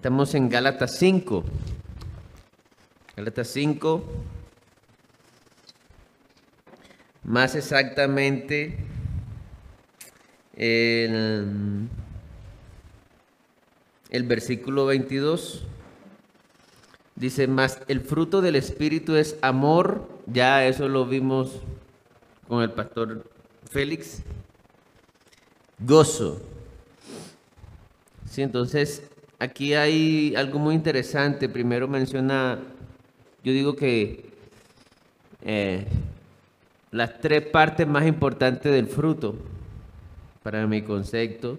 Estamos en Gálatas 5. Gálatas 5. Más exactamente el, el versículo 22. Dice, más el fruto del Espíritu es amor. Ya eso lo vimos con el pastor Félix. Gozo. Sí, entonces aquí hay algo muy interesante. Primero menciona, yo digo que eh, las tres partes más importantes del fruto, para mi concepto,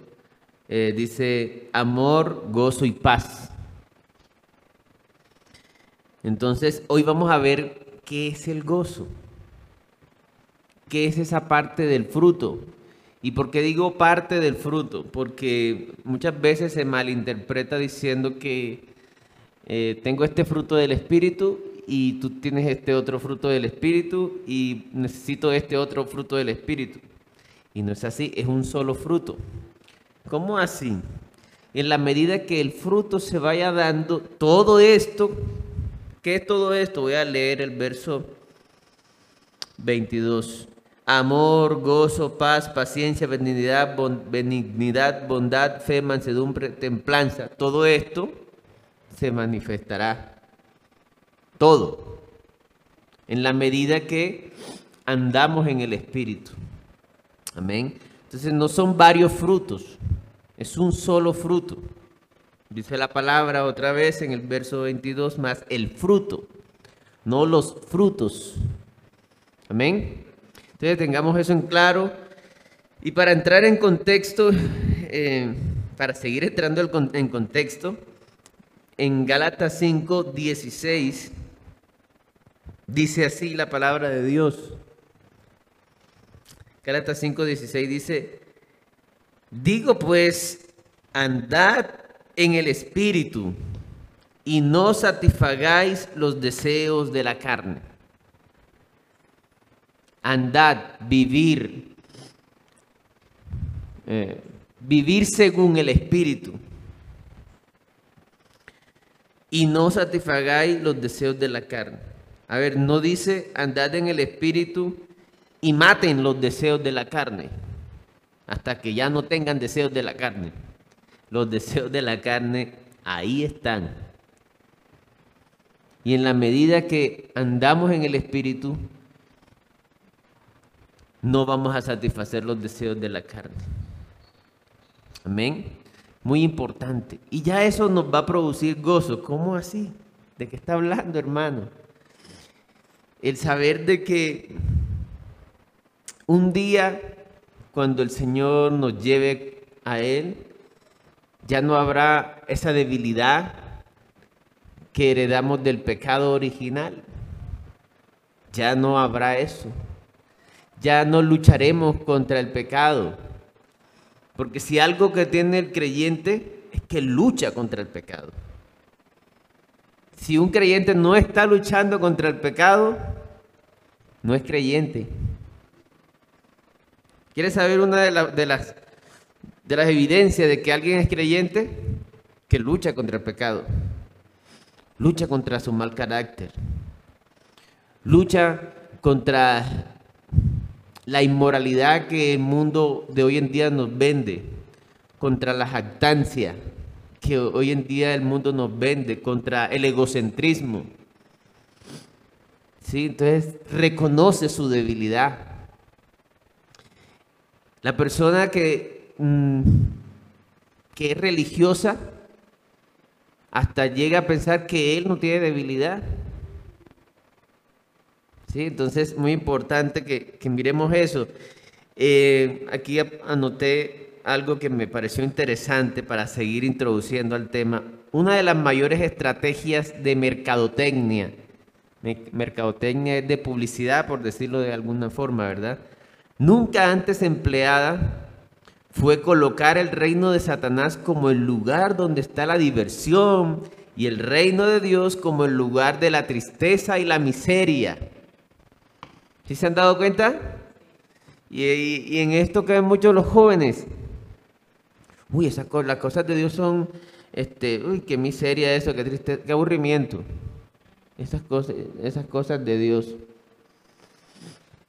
eh, dice amor, gozo y paz. Entonces, hoy vamos a ver qué es el gozo, qué es esa parte del fruto. ¿Y por qué digo parte del fruto? Porque muchas veces se malinterpreta diciendo que eh, tengo este fruto del Espíritu y tú tienes este otro fruto del Espíritu y necesito este otro fruto del Espíritu. Y no es así, es un solo fruto. ¿Cómo así? En la medida que el fruto se vaya dando, todo esto, ¿qué es todo esto? Voy a leer el verso 22 amor, gozo, paz, paciencia, benignidad, benignidad, bondad, fe, mansedumbre, templanza. Todo esto se manifestará. Todo. En la medida que andamos en el Espíritu. Amén. Entonces no son varios frutos, es un solo fruto. Dice la palabra otra vez en el verso 22 más el fruto, no los frutos. Amén. Entonces tengamos eso en claro. Y para entrar en contexto, eh, para seguir entrando en contexto, en Gálatas 5, 16, dice así la palabra de Dios. Gálatas 5, 16 dice, digo pues, andad en el Espíritu y no satisfagáis los deseos de la carne andad, vivir, eh, vivir según el Espíritu. Y no satisfagáis los deseos de la carne. A ver, no dice andad en el Espíritu y maten los deseos de la carne. Hasta que ya no tengan deseos de la carne. Los deseos de la carne ahí están. Y en la medida que andamos en el Espíritu, no vamos a satisfacer los deseos de la carne. Amén. Muy importante. Y ya eso nos va a producir gozo. ¿Cómo así? ¿De qué está hablando, hermano? El saber de que un día, cuando el Señor nos lleve a Él, ya no habrá esa debilidad que heredamos del pecado original. Ya no habrá eso ya no lucharemos contra el pecado. Porque si algo que tiene el creyente es que lucha contra el pecado. Si un creyente no está luchando contra el pecado, no es creyente. ¿Quieres saber una de, de, las, de las evidencias de que alguien es creyente? Que lucha contra el pecado. Lucha contra su mal carácter. Lucha contra la inmoralidad que el mundo de hoy en día nos vende, contra la jactancia que hoy en día el mundo nos vende, contra el egocentrismo. ¿Sí? Entonces reconoce su debilidad. La persona que, mm, que es religiosa hasta llega a pensar que él no tiene debilidad. ¿sí? Entonces, muy importante que, miremos eso. Eh, aquí anoté algo que me pareció interesante para seguir introduciendo al tema. Una de las mayores estrategias de mercadotecnia, mercadotecnia es de publicidad, por decirlo de alguna forma, ¿verdad? Nunca antes empleada fue colocar el reino de Satanás como el lugar donde está la diversión y el reino de Dios como el lugar de la tristeza y la miseria. ¿Sí se han dado cuenta? Y, en esto ven muchos los jóvenes. Uy, esas las cosas de Dios son, este, uy, qué miseria eso, qué triste, qué aburrimiento. Esas cosas, esas cosas de Dios.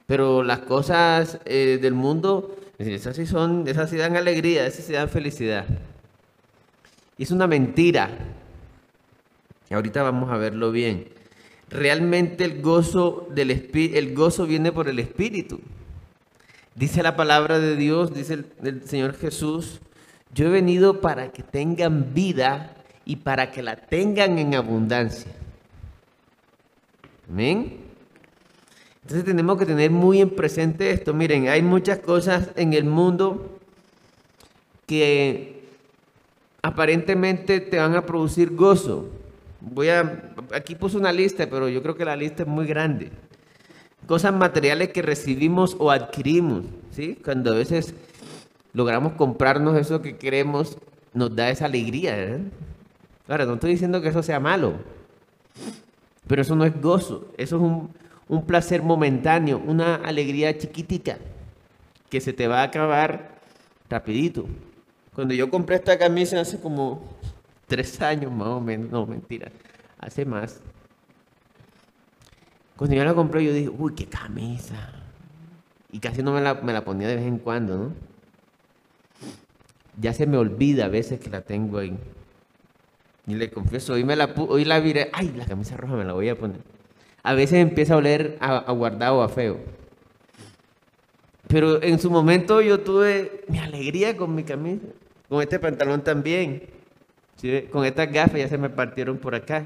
Pero las cosas eh, del mundo, esas sí son, esas sí dan alegría, esas sí dan felicidad. Es una mentira. Ahorita vamos a verlo bien. Realmente el gozo del el gozo viene por el espíritu. Dice la palabra de Dios, dice el, Señor Jesús, yo he venido para que tengan vida y para que la tengan en abundancia. Amén. Entonces tenemos que tener muy en presente esto. Miren, hay muchas cosas en el mundo que aparentemente te van a producir gozo. Voy a, aquí puse una lista, pero yo creo que la lista es muy grande cosas materiales que recibimos o adquirimos, ¿sí? Cuando a veces logramos comprarnos eso que queremos, nos da esa alegría, ¿eh? Ahora, no estoy diciendo que eso sea malo, pero eso no es gozo, eso es un, un placer momentáneo, una alegría chiquitica que se te va a acabar rapidito. Cuando yo compré esta camisa hace como tres años más o menos, no, mentira, hace más, cuando yo la compré, yo dije, uy, qué camisa. Y casi no me la, me la ponía de vez en cuando, ¿no? Ya se me olvida a veces que la tengo ahí. Y le confieso, hoy, me la, hoy la viré, ay, la camisa roja me la voy a poner. A veces empieza a oler a, guardado, a feo. Pero en su momento yo tuve mi alegría con mi camisa, con este pantalón también. Con estas gafas ya se me partieron por acá.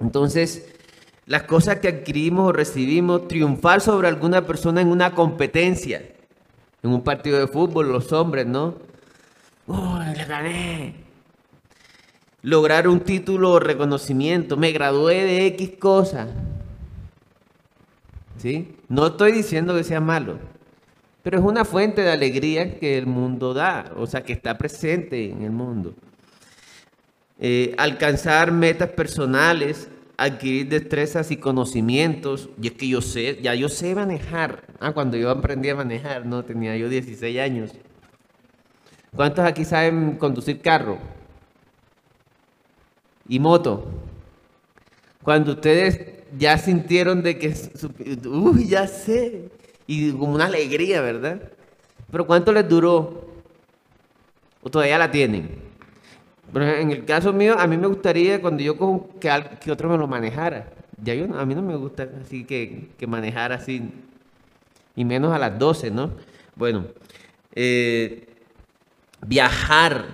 Entonces, las cosas que adquirimos o recibimos, triunfar sobre alguna persona en una competencia, en un partido de fútbol, los hombres, ¿no? ¡Uy, le gané! Lograr un título o reconocimiento, me gradué de X cosa. ¿Sí? No estoy diciendo que sea malo, pero es una fuente de alegría que el mundo da, o sea, que está presente en el mundo. Eh, alcanzar metas personales, adquirir destrezas y conocimientos. Y es que yo sé, ya yo sé manejar. Ah, cuando yo aprendí a manejar, no, tenía yo 16 años. ¿Cuántos aquí saben conducir carro? Y moto. Cuando ustedes ya sintieron de que, uy, ya sé. Y como una alegría, ¿verdad? Pero ¿cuánto les duró? ¿O todavía la tienen? en el caso mío, a mí me gustaría cuando yo que, que otro me lo manejara. Ya yo, a mí no me gusta así que, que manejar así, y menos a las 12, ¿no? Bueno, eh, viajar,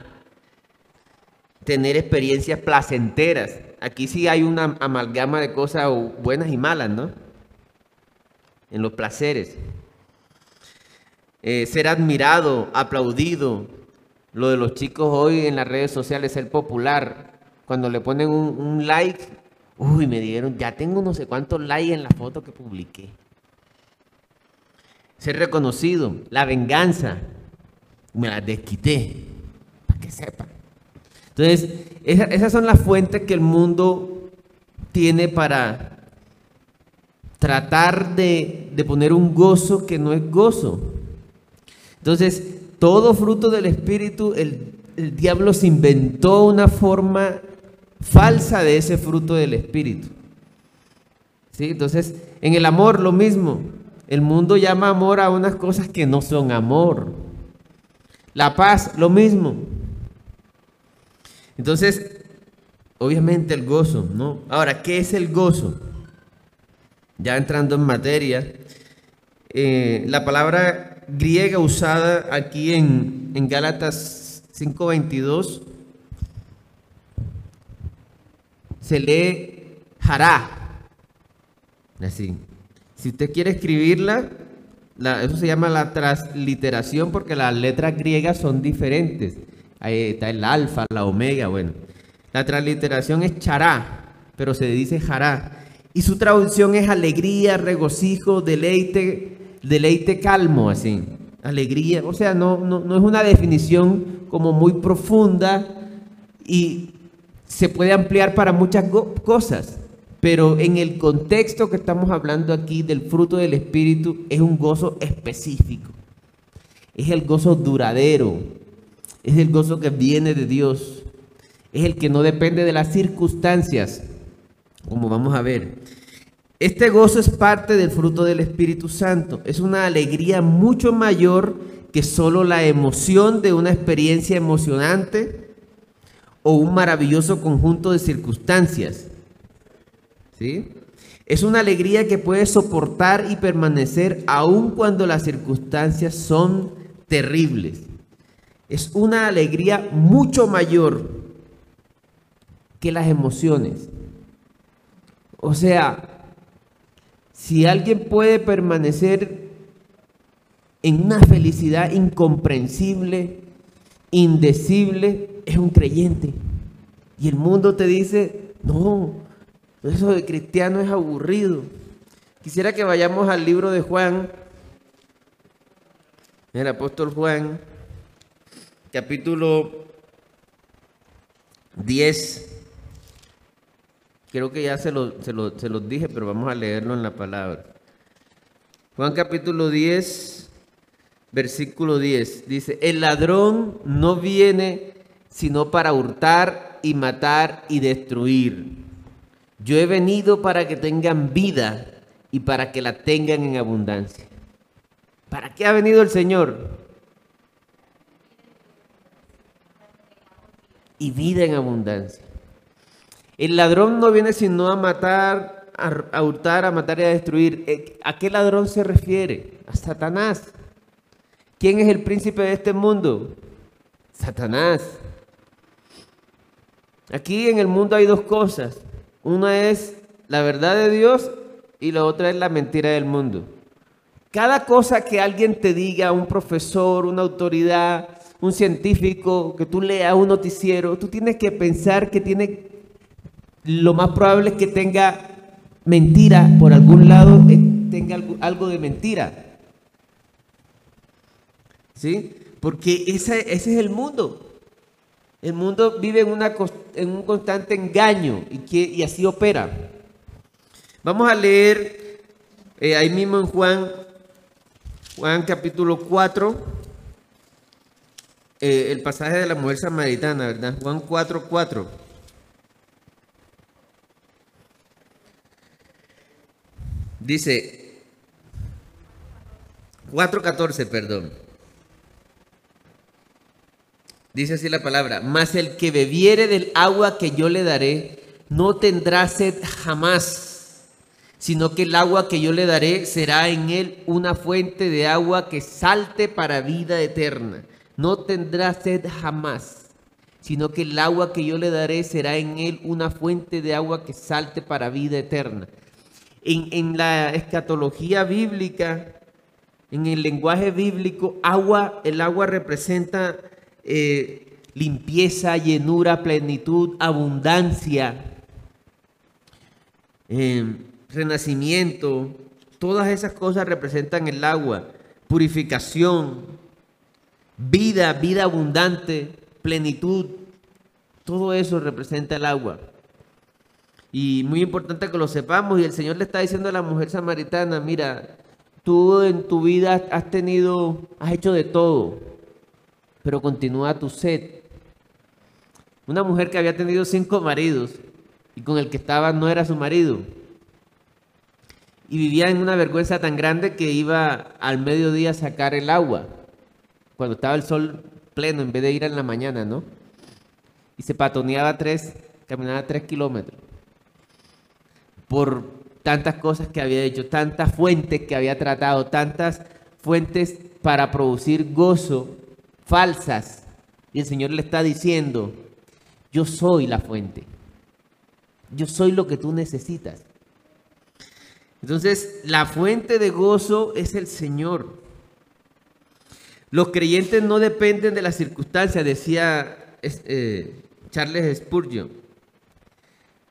tener experiencias placenteras. Aquí sí hay una amalgama de cosas buenas y malas, ¿no? En los placeres. Eh, ser admirado, aplaudido, lo de los chicos hoy en las redes sociales, ser popular. Cuando le ponen un, like, uy, me dieron, ya tengo no sé cuántos likes en la foto que publiqué. Ser reconocido, la venganza, me la desquité, para que sepan. Entonces, esas son las fuentes que el mundo tiene para tratar de, poner un gozo que no es gozo. Entonces, todo fruto del Espíritu, el, diablo se inventó una forma falsa de ese fruto del Espíritu. ¿Sí? Entonces, en el amor lo mismo. El mundo llama amor a unas cosas que no son amor. La paz, lo mismo. Entonces, obviamente el gozo, ¿no? Ahora, ¿qué es el gozo? Ya entrando en materia, eh, la palabra griega usada aquí en, en Gálatas 5.22 se lee hará. Así. Si usted quiere escribirla, eso se llama la transliteración porque las letras griegas son diferentes. Ahí está el alfa, la omega, bueno. La transliteración es chará, pero se dice hará. Y su traducción es alegría, regocijo, deleite, deleite calmo, así, alegría, o sea, no, no, es una definición como muy profunda y se puede ampliar para muchas cosas, pero en el contexto que estamos hablando aquí del fruto del Espíritu es un gozo específico. Es el gozo duradero, es el gozo que viene de Dios, es el que no depende de las circunstancias, como vamos a ver. Este gozo es parte del fruto del Espíritu Santo, es una alegría mucho mayor que solo la emoción de una experiencia emocionante o un maravilloso conjunto de circunstancias. ¿Sí? Es una alegría que puede soportar y permanecer aun cuando las circunstancias son terribles. Es una alegría mucho mayor que las emociones. O sea, si alguien puede permanecer en una felicidad incomprensible, indecible, es un creyente. Y el mundo te dice, no, eso de cristiano es aburrido. Quisiera que vayamos al libro de Juan, el apóstol Juan, capítulo 10. Creo que ya se lo, se, se los dije, pero vamos a leerlo en la palabra. Juan capítulo 10, versículo 10. Dice, el ladrón no viene sino para hurtar y matar y destruir. Yo he venido para que tengan vida y para que la tengan en abundancia. ¿Para qué ha venido el Señor? Y vida en abundancia. El ladrón no viene sino a matar, a, hurtar, a matar y a destruir. Eh, ¿A qué ladrón se refiere? A Satanás. ¿Quién es el príncipe de este mundo? Satanás. Aquí en el mundo hay dos cosas. Una es la verdad de Dios y la otra es la mentira del mundo. Cada cosa que alguien te diga, un profesor, una autoridad, un científico, que tú leas un noticiero, tú tienes que pensar que tiene, lo más probable es que tenga mentira por algún lado, eh, tenga algo de mentira. ¿sí? Porque ese, es el mundo. El mundo vive en, una, en un constante engaño y, que, y así opera. Vamos a leer eh, ahí mismo en Juan, Juan capítulo 4, eh, el pasaje de la mujer samaritana, ¿verdad? Juan 4, 4. Dice, 4.14, perdón. Dice así la palabra, mas el que bebiere del agua que yo le daré, no tendrá sed jamás, sino que el agua que yo le daré será en él una fuente de agua que salte para vida eterna. No tendrá sed jamás, sino que el agua que yo le daré será en él una fuente de agua que salte para vida eterna. En, en la escatología bíblica, en el lenguaje bíblico, agua, el agua representa eh, limpieza, llenura, plenitud, abundancia, em, renacimiento. Todas esas cosas representan el agua, purificación, vida, vida abundante, plenitud. Todo eso representa el agua. Y muy importante que lo sepamos. Y el Señor le está diciendo a la mujer samaritana, mira, tú en tu vida has tenido, has hecho de todo pero continúa tu sed. Una mujer que había tenido cinco maridos y con el que estaba no era su marido. Y vivía en una vergüenza tan grande que iba al mediodía a sacar el agua, cuando estaba el sol pleno, en vez de ir en la mañana, ¿no? Y se patoneaba tres, caminaba tres kilómetros. Por tantas cosas que había hecho, tantas fuentes que había tratado, tantas fuentes para producir gozo falsas. Y el Señor le está diciendo, yo soy la fuente. Yo soy lo que tú necesitas. Entonces, la fuente de gozo es el Señor. Los creyentes no dependen de las circunstancias, decía eh, Charles Spurgeon.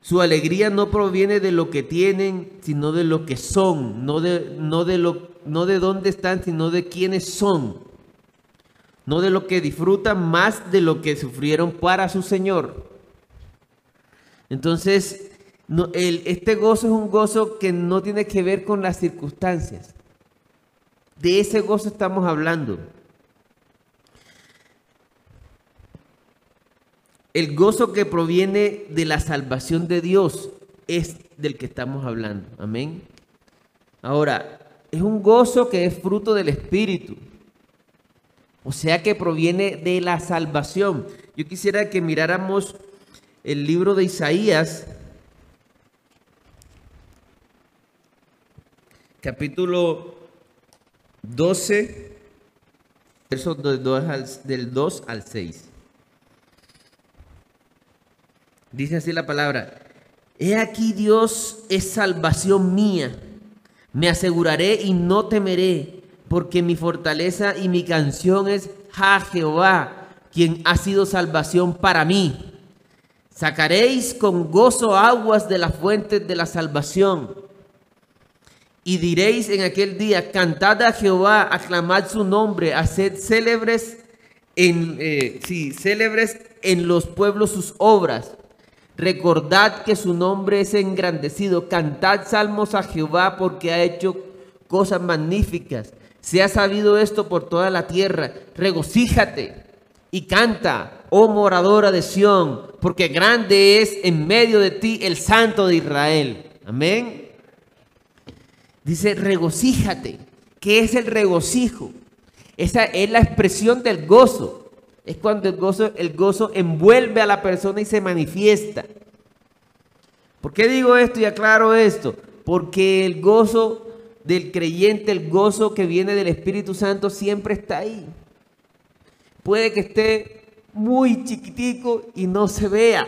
Su alegría no proviene de lo que tienen, sino de lo que son, no de, no de, lo, no de dónde están, sino de quiénes son no de lo que disfrutan, más de lo que sufrieron para su Señor. Entonces, no, el, este gozo es un gozo que no tiene que ver con las circunstancias. De ese gozo estamos hablando. El gozo que proviene de la salvación de Dios es del que estamos hablando. Amén. Ahora, es un gozo que es fruto del Espíritu. O sea que proviene de la salvación. Yo quisiera que miráramos el libro de Isaías, capítulo 12, versos del 2 al 6. Dice así la palabra, He aquí Dios es salvación mía, me aseguraré y no temeré, porque mi fortaleza y mi canción es Ja Jehová, quien ha sido salvación para mí. Sacaréis con gozo aguas de las fuentes de la salvación. Y diréis en aquel día, cantad a Jehová, aclamad su nombre, haced célebres en, eh, sí, célebres en los pueblos sus obras. Recordad que su nombre es engrandecido. Cantad salmos a Jehová porque ha hecho cosas magníficas. Se ha sabido esto por toda la tierra. Regocíjate y canta, oh moradora de Sión, porque grande es en medio de ti el Santo de Israel. Amén. Dice, regocíjate. ¿Qué es el regocijo? Esa es la expresión del gozo. Es cuando el gozo, el gozo envuelve a la persona y se manifiesta. ¿Por qué digo esto y aclaro esto? Porque el gozo del creyente, el gozo que viene del Espíritu Santo siempre está ahí. Puede que esté muy chiquitico y no se vea.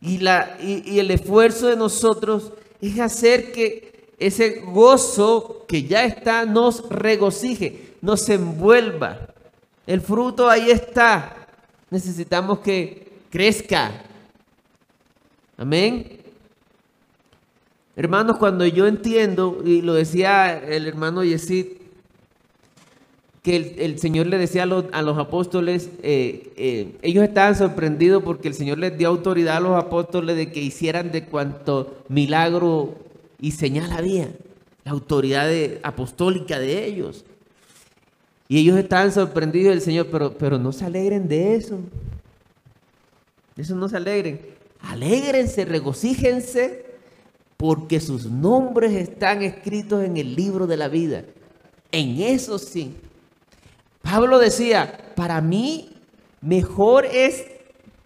Y, la, y el esfuerzo de nosotros es hacer que ese gozo que ya está nos regocije, nos envuelva. El fruto ahí está. Necesitamos que crezca. Amén. Hermanos, cuando yo entiendo, y lo decía el hermano Yesid, que el, Señor le decía a los, apóstoles, eh, eh, ellos estaban sorprendidos porque el Señor les dio autoridad a los apóstoles de que hicieran de cuanto milagro y señal había, la autoridad apostólica de ellos. Y ellos estaban sorprendidos del Señor, pero, pero no se alegren de eso. De eso no se alegren. Alégrense, regocíjense, porque sus nombres están escritos en el libro de la vida. En eso sí. Pablo decía, para mí mejor es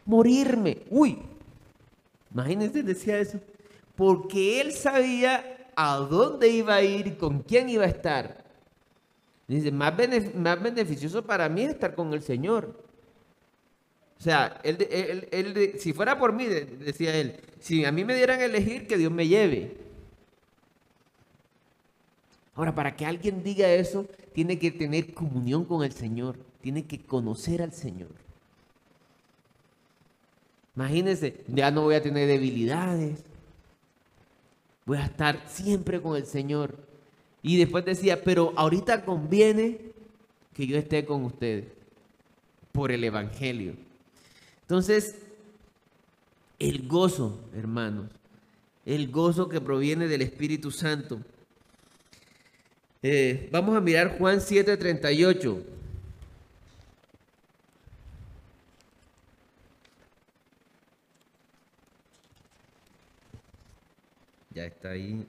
morirme. Uy, imagínense, decía eso. Porque él sabía a dónde iba a ir y con quién iba a estar. Dice, más, beneficioso para mí es estar con el Señor. O sea, él, si fuera por mí, decía él, si a mí me dieran a elegir, que Dios me lleve. Ahora, para que alguien diga eso, tiene que tener comunión con el Señor, tiene que conocer al Señor. Imagínense, ya no voy a tener debilidades, voy a estar siempre con el Señor. Y después decía, pero ahorita conviene que yo esté con ustedes por el Evangelio. Entonces, el gozo, hermanos, el gozo que proviene del Espíritu Santo. Eh, vamos a mirar Juan 7:38. Ya está ahí.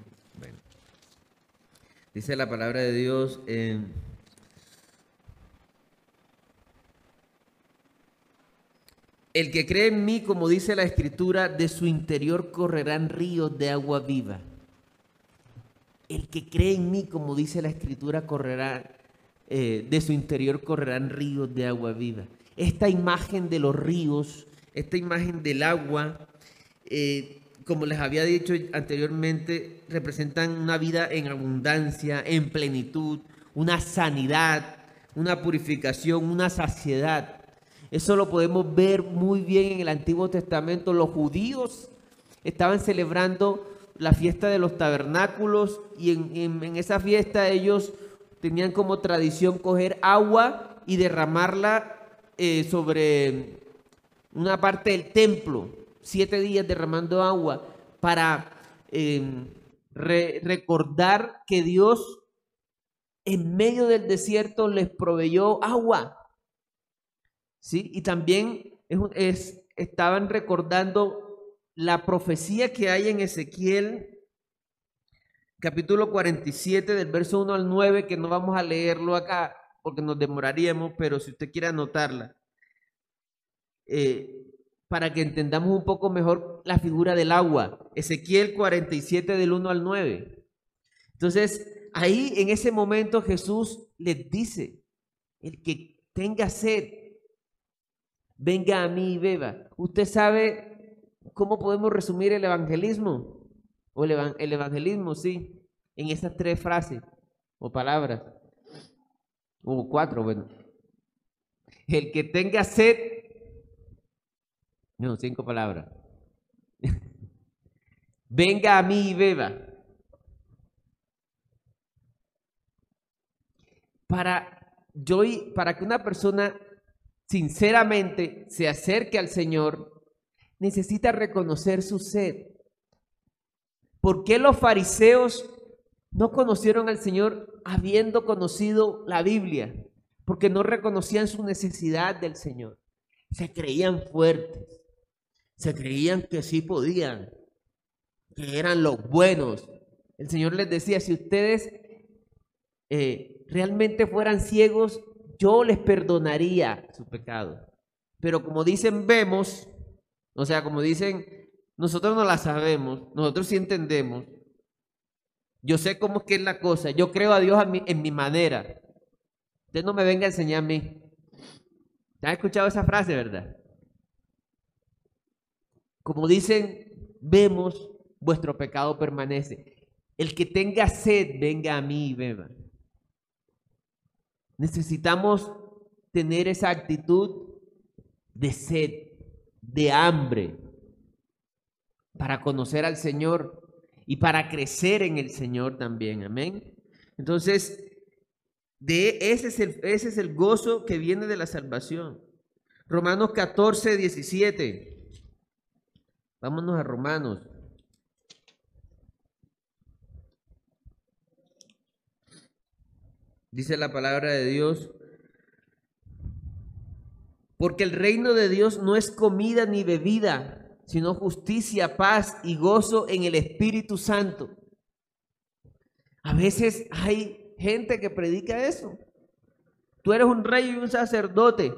Dice la palabra de Dios. El que cree en mí, como dice la escritura, de su interior correrán ríos de agua viva. El que cree en mí, como dice la escritura, correrá, eh, de su interior correrán ríos de agua viva. Esta imagen de los ríos, esta imagen del agua, eh, como les había dicho anteriormente, representan una vida en abundancia, en plenitud, una sanidad, una purificación, una saciedad. Eso lo podemos ver muy bien en el Antiguo Testamento. Los judíos estaban celebrando la fiesta de los tabernáculos y en, esa fiesta ellos tenían como tradición coger agua y derramarla eh, sobre una parte del templo siete días derramando agua para em, recordar que Dios en medio del desierto les proveyó agua. ¿Sí? Y también es, estaban recordando la profecía que hay en Ezequiel capítulo 47 del verso 1 al 9, que no vamos a leerlo acá porque nos demoraríamos, pero si usted quiere anotarla, eh, para que entendamos un poco mejor la figura del agua. Ezequiel 47 del 1 al 9. Entonces, ahí en ese momento Jesús les dice, el que tenga sed, venga a mí y beba. ¿Usted sabe cómo podemos resumir el evangelismo? O el, el evangelismo, sí, en esas tres frases o palabras. O cuatro, bueno. El que tenga sed, no, cinco palabras. Venga a mí y beba. Para, yo, para que una persona sinceramente se acerque al Señor, necesita reconocer su sed. ¿Por qué los fariseos no conocieron al Señor habiendo conocido la Biblia? Porque no reconocían su necesidad del Señor. Se creían fuertes se creían que sí podían, que eran los buenos. El Señor les decía, si ustedes eh, realmente fueran ciegos, yo les perdonaría su pecado. Pero como dicen, vemos, o sea, como dicen, nosotros no la sabemos, nosotros sí entendemos. Yo sé cómo es que es la cosa, yo creo a Dios en mi manera. Usted no me venga a enseñar a mí. ¿Ya ha escuchado esa frase, verdad? Como dicen, vemos, vuestro pecado permanece. El que tenga sed, venga a mí y beba. Necesitamos tener esa actitud de sed, de hambre, para conocer al Señor y para crecer en el Señor también. Amén. Entonces, de ese es el, ese es el gozo que viene de la salvación. Romanos 14, 17. Vámonos a Romanos. Dice la palabra de Dios, porque el reino de Dios no es comida ni bebida, sino justicia, paz y gozo en el Espíritu Santo. A veces hay gente que predica eso. Tú eres un rey y un sacerdote.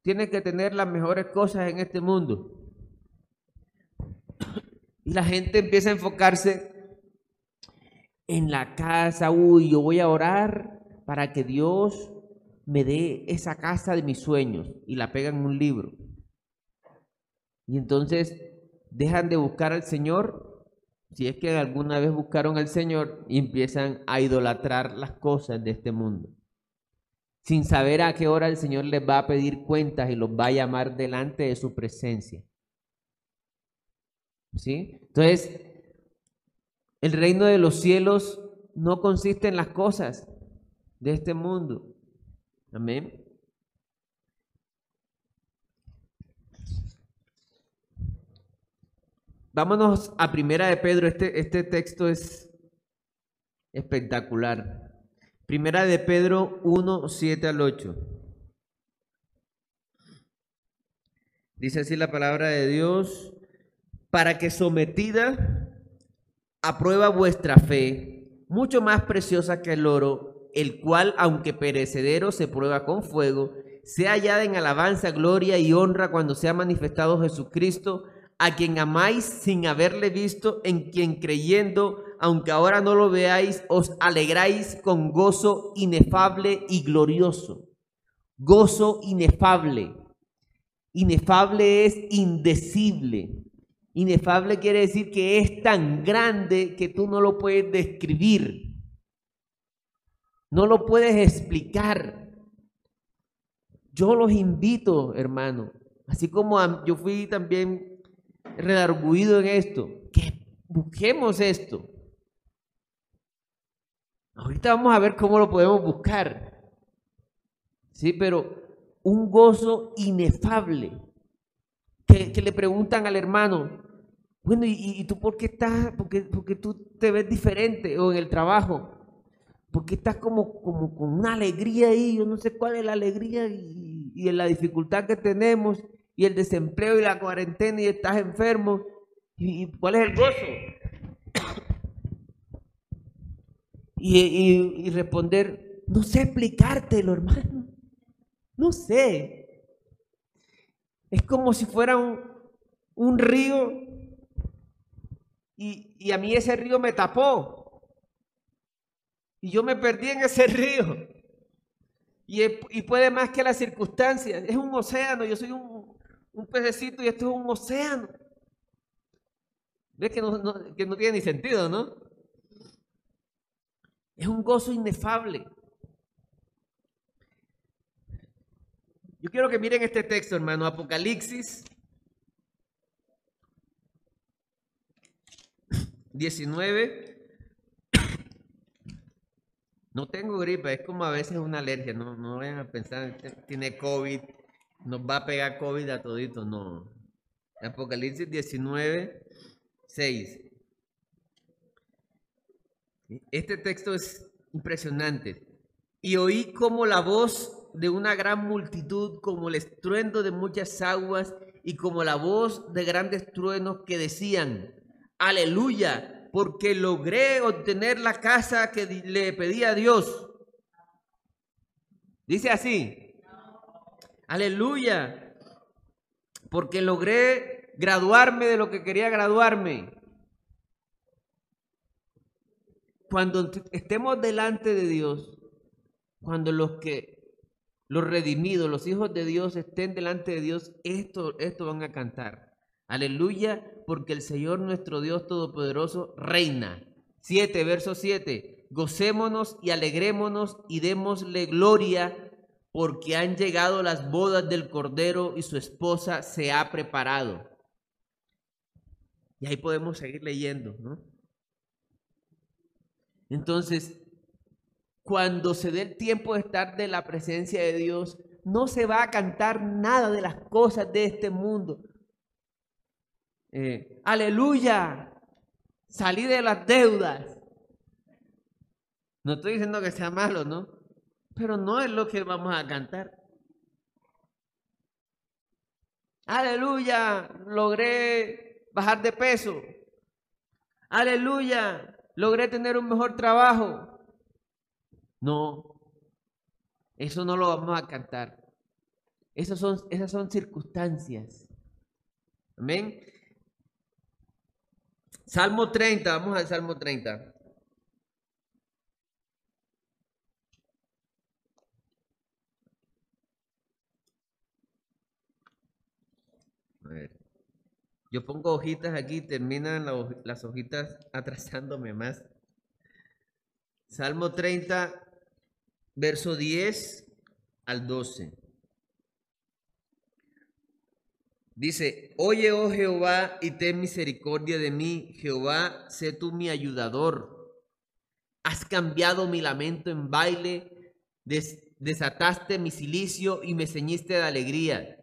Tienes que tener las mejores cosas en este mundo. Y la gente empieza a enfocarse en la casa. Uy, yo voy a orar para que Dios me dé esa casa de mis sueños. Y la pegan en un libro. Y entonces dejan de buscar al Señor. Si es que alguna vez buscaron al Señor y empiezan a idolatrar las cosas de este mundo. Sin saber a qué hora el Señor les va a pedir cuentas y los va a llamar delante de su presencia. ¿Sí? Entonces, el reino de los cielos no consiste en las cosas de este mundo. Amén. Vámonos a Primera de Pedro. Este, este texto es espectacular. Primera de Pedro 1, 7 al 8. Dice así la palabra de Dios para que sometida a prueba vuestra fe, mucho más preciosa que el oro, el cual, aunque perecedero, se prueba con fuego, sea hallada en alabanza, gloria y honra cuando sea manifestado Jesucristo, a quien amáis sin haberle visto, en quien creyendo, aunque ahora no lo veáis, os alegráis con gozo inefable y glorioso. Gozo inefable. Inefable es indecible. Inefable quiere decir que es tan grande que tú no lo puedes describir. No lo puedes explicar. Yo los invito, hermano, así como yo fui también redarguido en esto, que busquemos esto. Ahorita vamos a ver cómo lo podemos buscar. Sí, pero un gozo inefable que, le preguntan al hermano, bueno, ¿y, tú por qué estás, porque, porque tú te ves diferente o en el trabajo? porque estás como, como con una alegría ahí? Yo no sé cuál es la alegría y, y la dificultad que tenemos y el desempleo y la cuarentena y estás enfermo. ¿Y, cuál es el gozo? Y, y, responder, no sé explicártelo, hermano. No sé. Es como si fuera un, un río y, y a mí ese río me tapó. Y yo me perdí en ese río. Y, y puede más que las circunstancias. Es un océano. Yo soy un, un pececito y esto es un océano. ¿Ves que no, que no tiene ni sentido, no? Es un gozo inefable. Yo quiero que miren este texto, hermano. Apocalipsis 19. No tengo gripe, es como a veces una alergia, no, no vayan a pensar, tiene COVID, nos va a pegar COVID a todito, no. Apocalipsis 19, 6. Este texto es impresionante. Y oí como la voz de una gran multitud, como el estruendo de muchas aguas y como la voz de grandes truenos que decían, aleluya, porque logré obtener la casa que le pedí a Dios. Dice así. Aleluya. Porque logré graduarme de lo que quería graduarme. Cuando estemos delante de Dios, cuando los que los redimidos, los hijos de Dios estén delante de Dios, esto, esto van a cantar. Aleluya, porque el Señor nuestro Dios Todopoderoso reina. 7, verso 7. Gocémonos y alegrémonos y démosle gloria porque han llegado las bodas del Cordero y su esposa se ha preparado. Y ahí podemos seguir leyendo, ¿no? Entonces, cuando se dé el tiempo de estar de la presencia de Dios, no se va a cantar nada de las cosas de este mundo. Eh, aleluya, salí de las deudas. No estoy diciendo que sea malo, ¿no? Pero no es lo que vamos a cantar. Aleluya, logré bajar de peso. Aleluya, logré tener un mejor trabajo. No, eso no lo vamos a cantar. Esas son, esas son circunstancias. Amén. Salmo 30, vamos al Salmo 30. A ver. Yo pongo hojitas aquí, terminan las hojitas atrasándome más. Salmo 30, verso 10 al 12. Dice, oye, oh Jehová, y ten misericordia de mí. Jehová, sé tú mi ayudador. Has cambiado mi lamento en baile, desataste mi silicio y me ceñiste de alegría.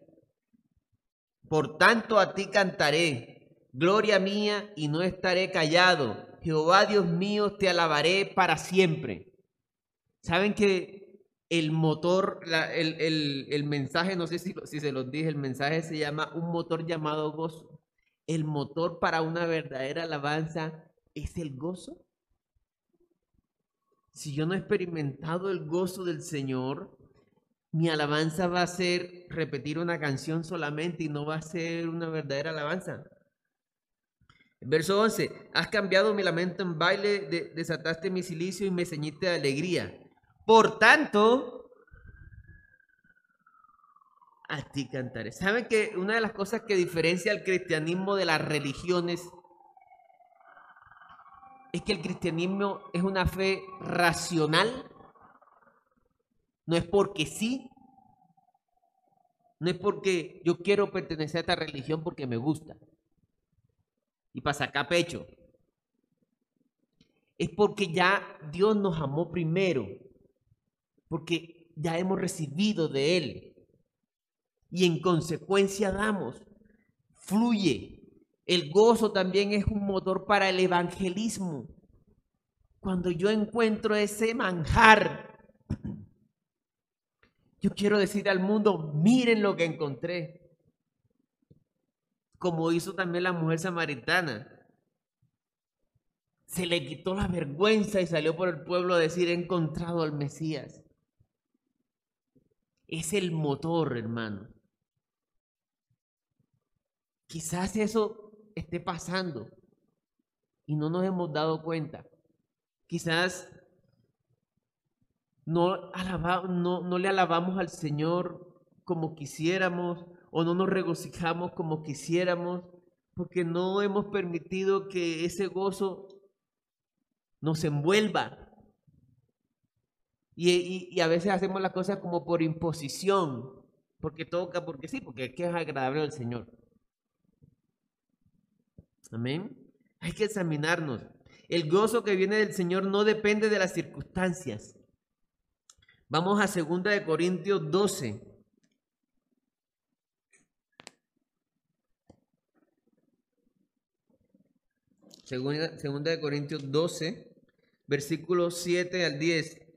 Por tanto a ti cantaré, gloria mía, y no estaré callado. Jehová Dios mío, te alabaré para siempre. ¿Saben que el motor, el, mensaje, no sé si, si se los dije, el mensaje se llama un motor llamado gozo. El motor para una verdadera alabanza es el gozo. Si yo no he experimentado el gozo del Señor, mi alabanza va a ser repetir una canción solamente y no va a ser una verdadera alabanza. Verso 11, has cambiado mi lamento en baile, desataste mi silicio y me ceñiste de alegría. Por tanto, a ti cantaré. ¿Saben que una de las cosas que diferencia al cristianismo de las religiones es que el cristianismo es una fe racional? No es porque sí, no es porque yo quiero pertenecer a esta religión porque me gusta y para sacar pecho. Es porque ya Dios nos amó primero porque ya hemos recibido de Él y en consecuencia damos. fluye. El gozo también es un motor para el evangelismo. Cuando yo encuentro ese manjar, yo quiero decir al mundo, miren lo que encontré. Como hizo también la mujer samaritana. Se le quitó la vergüenza y salió por el pueblo a decir, he encontrado al Mesías. Es el motor, hermano. Quizás eso esté pasando y no nos hemos dado cuenta. Quizás no, no, le alabamos al Señor como quisiéramos o no nos regocijamos como quisiéramos porque no hemos permitido que ese gozo nos envuelva. Y, a veces hacemos las cosas como por imposición, porque toca, porque sí, porque es que es agradable al Señor. Amén. Hay que examinarnos. El gozo que viene del Señor no depende de las circunstancias. Vamos a 2 de Corintios 12. Segunda, segunda de Corintios 12, versículos 7 al 10.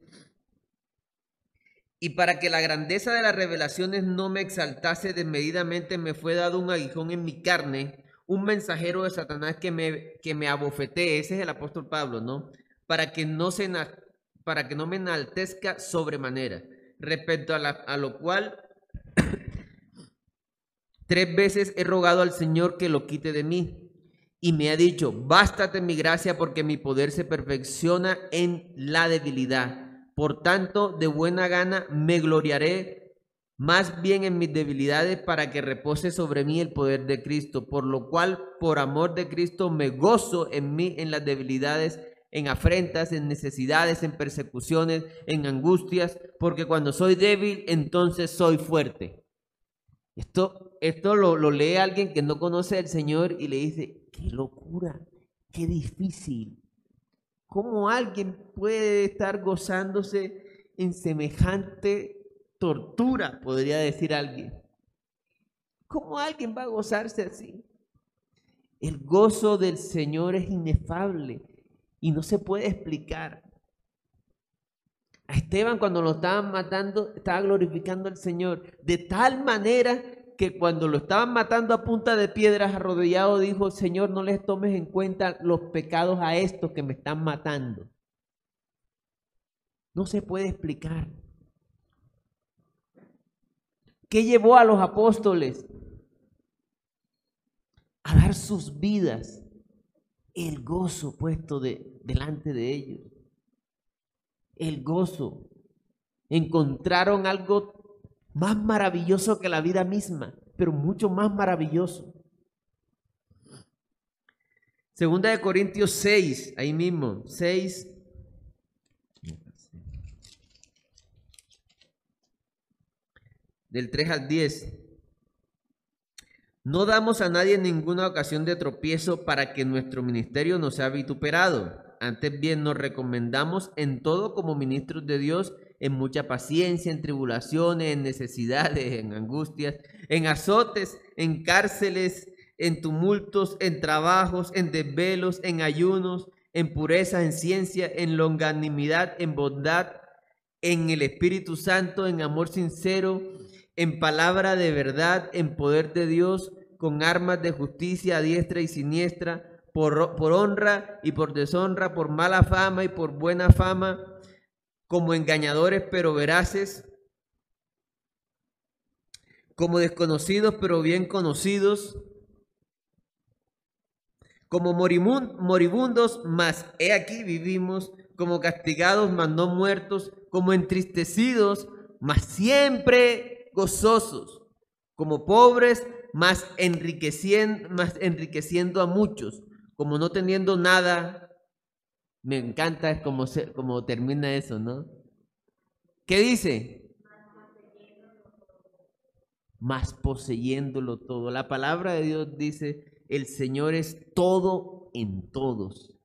Y para que la grandeza de las revelaciones no me exaltase desmedidamente, me fue dado un aguijón en mi carne, un mensajero de Satanás que me, que me abofetee, ese es el apóstol Pablo, ¿no? Para que no, se, para que no me enaltezca sobremanera, respecto a, a lo cual tres veces he rogado al Señor que lo quite de mí. Y me ha dicho, bástate mi gracia porque mi poder se perfecciona en la debilidad. Por tanto, de buena gana me gloriaré más bien en mis debilidades para que repose sobre mí el poder de Cristo, por lo cual por amor de Cristo me gozo en mí en las debilidades, en afrentas, en necesidades, en persecuciones, en angustias, porque cuando soy débil, entonces soy fuerte. Esto, esto lo, lo lee alguien que no conoce al Señor y le dice, qué locura, qué difícil. ¿Cómo alguien puede estar gozándose en semejante tortura, podría decir alguien. ¿Cómo alguien va a gozarse así? El gozo del Señor es inefable y no se puede explicar. A Esteban cuando lo estaban matando estaba glorificando al Señor de tal manera que cuando lo estaban matando a punta de piedras arrodillado dijo, Señor, no les tomes en cuenta los pecados a estos que me están matando. No se puede explicar. ¿Qué llevó a los apóstoles a dar sus vidas? El gozo puesto de, delante de ellos. El gozo. Encontraron algo más maravilloso que la vida misma, pero mucho más maravilloso. Segunda de Corintios 6, ahí mismo, 6, del 3 al 10. No damos a nadie ninguna ocasión de tropiezo para que nuestro ministerio no sea vituperado. Antes bien nos recomendamos en todo como ministros de Dios, en mucha paciencia, en tribulaciones, en necesidades, en angustias, en azotes, en cárceles, en tumultos, en trabajos, en desvelos, en ayunos, en pureza, en ciencia, en longanimidad, en bondad, en el Espíritu Santo, en amor sincero, en palabra de verdad, en poder de Dios, con armas de justicia a diestra y siniestra, por, por, honra y por deshonra, por mala fama y por buena fama, como engañadores pero veraces, como desconocidos pero bien conocidos, como moribundos, mas he aquí vivimos, como castigados, mas no muertos, como entristecidos, mas siempre gozosos, como pobres, más enriqueciendo, más enriqueciendo a muchos, como no teniendo nada. Me encanta como, como termina eso, ¿no? ¿Qué dice? Más poseyéndolo todo. La palabra de Dios dice, el Señor es todo en todos.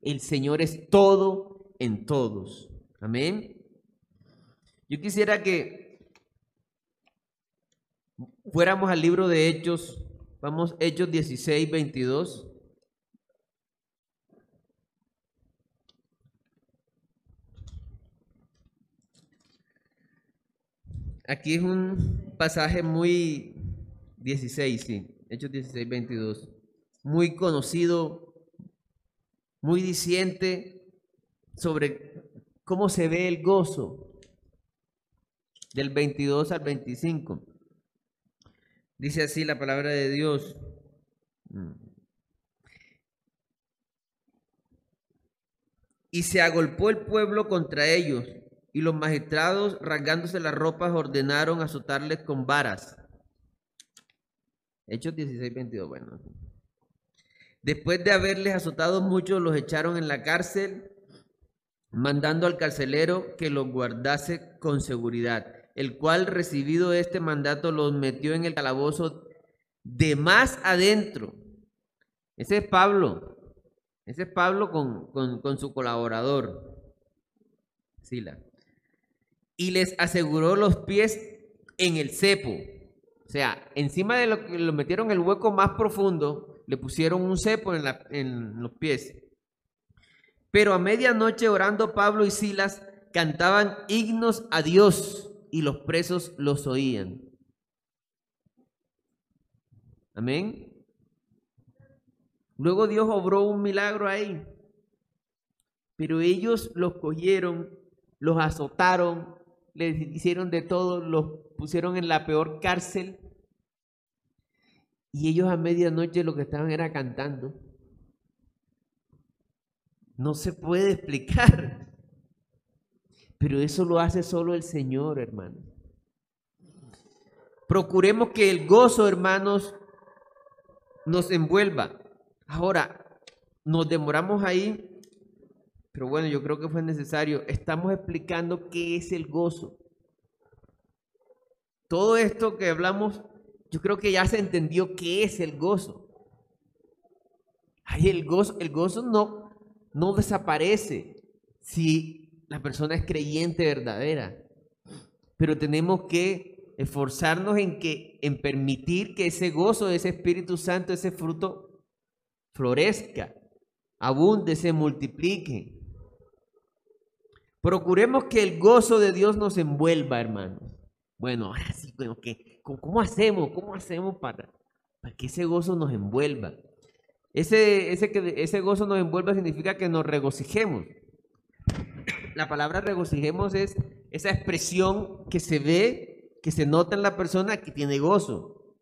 El Señor es todo en todos. Amén. Yo quisiera que fuéramos al libro de Hechos, Vamos, Hechos 16, 22. Aquí es un pasaje muy 16, sí, Hechos 16, 22. Muy conocido, muy diciente sobre cómo se ve el gozo del 22 al 25. Dice así la palabra de Dios. Y se agolpó el pueblo contra ellos, y los magistrados, rasgándose las ropas, ordenaron azotarles con varas. Hechos 16, 22. Bueno. Después de haberles azotado mucho, los echaron en la cárcel, mandando al carcelero que los guardase con seguridad el cual recibido este mandato los metió en el calabozo de más adentro. Ese es Pablo. Ese es Pablo con, su colaborador, Sila. Y les aseguró los pies en el cepo. O sea, encima de lo que lo metieron el hueco más profundo, le pusieron un cepo en, en los pies. Pero a medianoche orando Pablo y Silas cantaban himnos a Dios y los presos los oían. Amén. Luego Dios obró un milagro ahí. Pero ellos los cogieron, los azotaron, les hicieron de todo, los pusieron en la peor cárcel. Y ellos a medianoche lo que estaban era cantando. No se puede explicar. Pero eso lo hace solo el Señor, hermanos. Procuremos que el gozo, hermanos, nos envuelva. Ahora, nos demoramos ahí, pero bueno, yo creo que fue necesario. Estamos explicando qué es el gozo. Todo esto que hablamos, yo creo que ya se entendió qué es el gozo. Ay, el gozo, el gozo no, no desaparece si la persona es creyente verdadera. Pero tenemos que esforzarnos en que en permitir que ese gozo ese Espíritu Santo, ese fruto florezca, abunde, se multiplique. Procuremos que el gozo de Dios nos envuelva, hermanos. Bueno, ahora sí, bueno, ¿cómo hacemos? ¿Cómo hacemos para, para que ese gozo nos envuelva? Ese, ese, que, ese gozo nos envuelva significa que nos regocijemos la palabra regocijemos es esa expresión que se ve, que se nota en la persona que tiene gozo.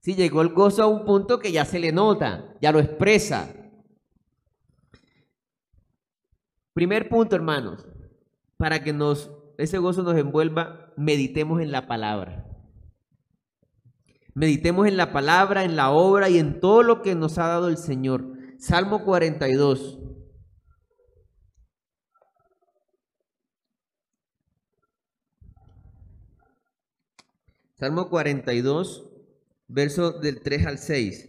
Si llegó el gozo a un punto que ya se le nota, ya lo expresa. Primer punto, hermanos, para que nos ese gozo nos envuelva, meditemos en la palabra. Meditemos en la palabra, en la obra y en todo lo que nos ha dado el Señor. Salmo 42. Salmo 42, verso del 3 al 6.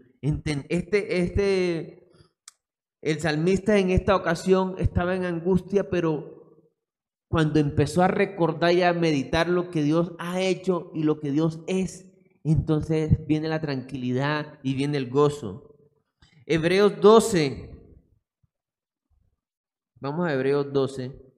Este, este, el salmista en esta ocasión estaba en angustia, pero cuando empezó a recordar y a meditar lo que Dios ha hecho y lo que Dios es, entonces viene la tranquilidad y viene el gozo. Hebreos 12, Vamos a Hebreos 12.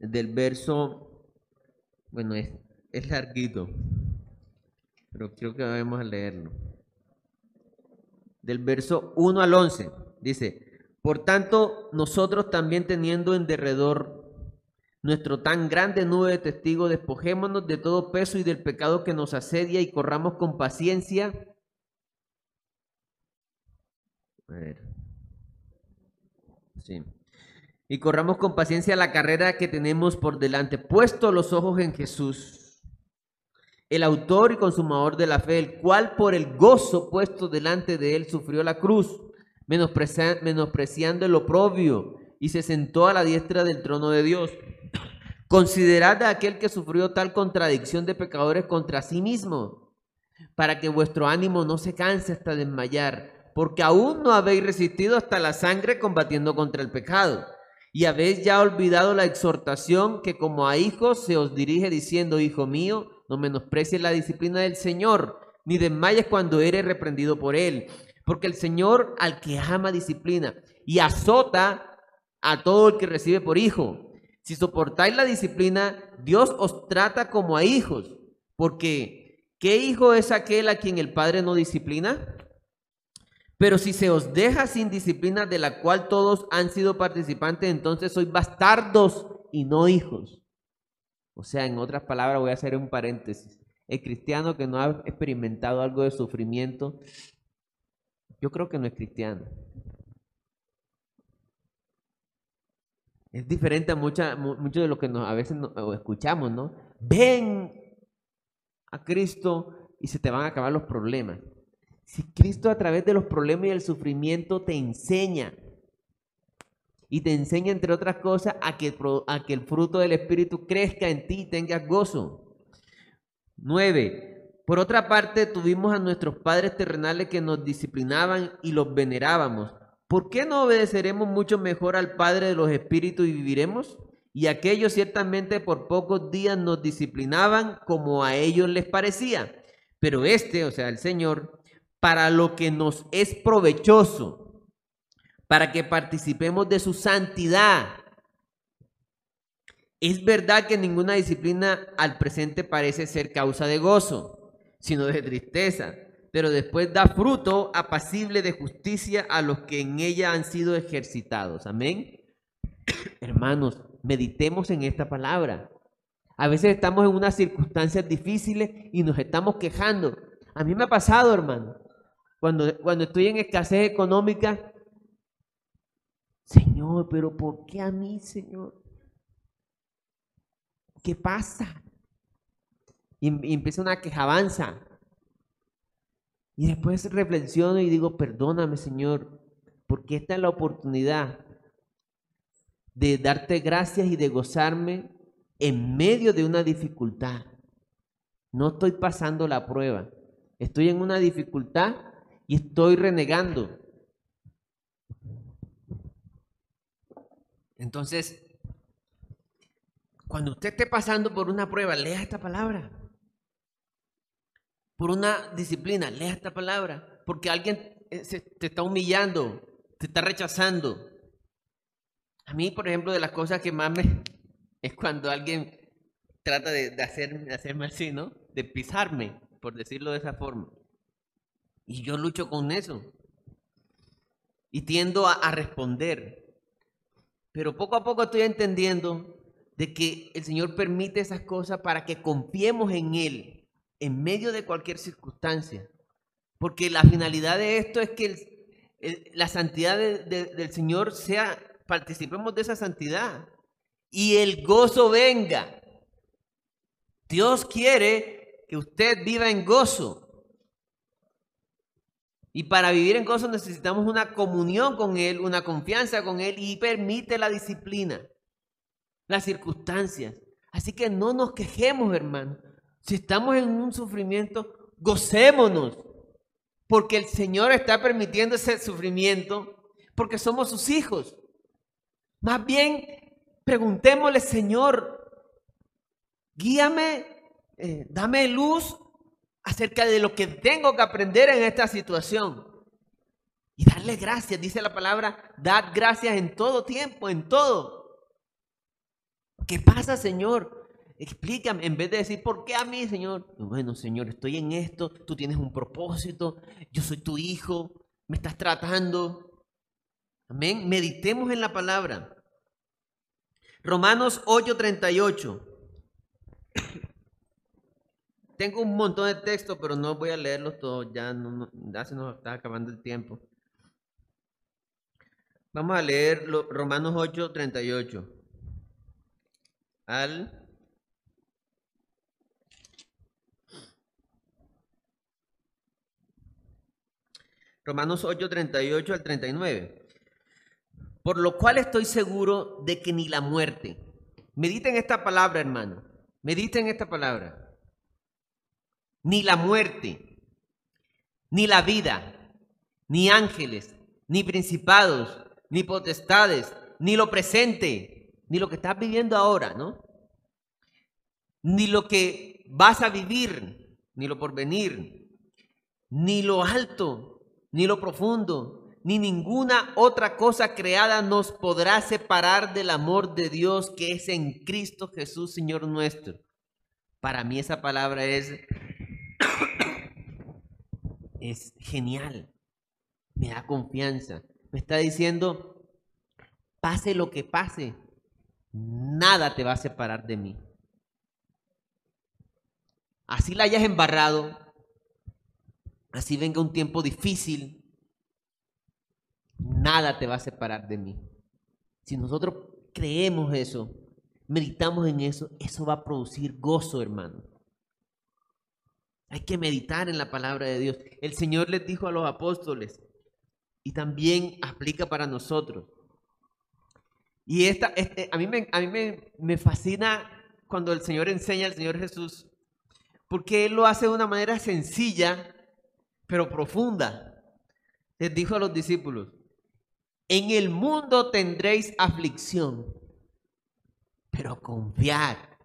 Del verso, bueno, es, es larguito, pero creo que debemos leerlo. Del verso 1 al 11, dice, por tanto, nosotros también teniendo en derredor nuestro tan grande nube de testigos, despojémonos de todo peso y del pecado que nos asedia y corramos con paciencia A ver. Sí. Y corramos con paciencia la carrera que tenemos por delante, puesto los ojos en Jesús, el autor y consumador de la fe, el cual por el gozo puesto delante de él sufrió la cruz, menospreciando el oprobio, y se sentó a la diestra del trono de Dios. Considerad a aquel que sufrió tal contradicción de pecadores contra sí mismo, para que vuestro ánimo no se canse hasta desmayar, porque aún no habéis resistido hasta la sangre combatiendo contra el pecado y habéis ya olvidado la exhortación que como a hijos se os dirige diciendo, Hijo mío, no menosprecies la disciplina del Señor, ni desmayes cuando eres reprendido por Él. Porque el Señor al que ama disciplina y azota a todo el que recibe por hijo. Si soportáis la disciplina, Dios os trata como a hijos. Porque, ¿qué hijo es aquel a quien el Padre no disciplina? Pero si se os deja sin disciplina de la cual todos han sido participantes, entonces sois bastardos y no hijos. O sea, en otras palabras, voy a hacer un paréntesis. El cristiano que no ha experimentado algo de sufrimiento, yo creo que no es cristiano. Es diferente a mucha, mucho de lo que a veces escuchamos, ¿no? Ven a Cristo y se te van a acabar los problemas. Si Cristo a través de los problemas y el sufrimiento te enseña, y te enseña, entre otras cosas, a que, a que el fruto del Espíritu crezca en ti y tengas gozo. Nueve. Por otra parte, tuvimos a nuestros padres terrenales que nos disciplinaban y los venerábamos. ¿Por qué no obedeceremos mucho mejor al Padre de los Espíritus y viviremos? Y aquellos ciertamente por pocos días nos disciplinaban como a ellos les parecía. Pero este, o sea, el Señor, para lo que nos es provechoso, para que participemos de su santidad. Es verdad que ninguna disciplina al presente parece ser causa de gozo, sino de tristeza, pero después da fruto apacible de justicia a los que en ella han sido ejercitados. Amén. Hermanos, meditemos en esta palabra. A veces estamos en unas circunstancias difíciles y nos estamos quejando. A mí me ha pasado, hermano. Cuando, cuando estoy en escasez económica, Señor, pero ¿por qué a mí, Señor? ¿Qué pasa? Y, empieza una quejabanza. Y después reflexiono y digo, perdóname, Señor, porque esta es la oportunidad de darte gracias y de gozarme en medio de una dificultad. No estoy pasando la prueba. Estoy en una dificultad y estoy renegando. Entonces, cuando usted esté pasando por una prueba, lea esta palabra. Por una disciplina, lea esta palabra. Porque alguien eh, te está humillando, te está rechazando. A mí, por ejemplo, de las cosas que más me... es cuando alguien trata de, de hacerme así, ¿no? De pisarme, por decirlo de esa forma. Y yo lucho con eso. Y tiendo a, responder. Pero poco a poco estoy entendiendo de que el Señor permite esas cosas para que confiemos en Él en medio de cualquier circunstancia. Porque la finalidad de esto es que la santidad del Señor sea, participemos de esa santidad y el gozo venga. Dios quiere que usted viva en gozo. Y para vivir en gozo necesitamos una comunión con Él, una confianza con Él y permite la disciplina, las circunstancias. Así que no nos quejemos, hermano. Si estamos en un sufrimiento, gocémonos, porque el Señor está permitiendo ese sufrimiento, porque somos sus hijos. Más bien, preguntémosle, Señor, guíame, eh, dame luz acerca de lo que tengo que aprender en esta situación. Y darle gracias, dice la palabra, dad gracias en todo tiempo, en todo. ¿Qué pasa, Señor? Explícame, en vez de decir, ¿por qué a mí, Señor? Bueno, Señor, estoy en esto, tú tienes un propósito, yo soy tu hijo, me estás tratando. Amén. Meditemos en la palabra. Romanos 8:38. Tengo un montón de texto, pero no voy a leerlos todos, ya, no, ya se nos está acabando el tiempo. Vamos a leer lo- Romanos 8, 38. Al Romanos 8, 38 al 39. Por lo cual estoy seguro de que ni la muerte. Mediten esta palabra, hermano. Mediten esta palabra. Ni la muerte, ni la vida, ni ángeles, ni principados, ni potestades, ni lo presente, ni lo que estás viviendo ahora, ¿no? Ni lo que vas a vivir, ni lo porvenir, ni lo alto, ni lo profundo, ni ninguna otra cosa creada nos podrá separar del amor de Dios que es en Cristo Jesús, Señor nuestro. Para mí esa palabra es es genial. Me da confianza. Me está diciendo, pase lo que pase, nada te va a separar de mí. Así la hayas embarrado, así venga un tiempo difícil, nada te va a separar de mí. Si nosotros creemos eso, meditamos en eso, eso va a producir gozo, hermano. Hay que meditar en la palabra de Dios. El Señor les dijo a los apóstoles y también aplica para nosotros. Y esta, este, a mí, me, a mí me, me fascina cuando el Señor enseña al Señor Jesús, porque Él lo hace de una manera sencilla, pero profunda. Les dijo a los discípulos, en el mundo tendréis aflicción, pero confiar,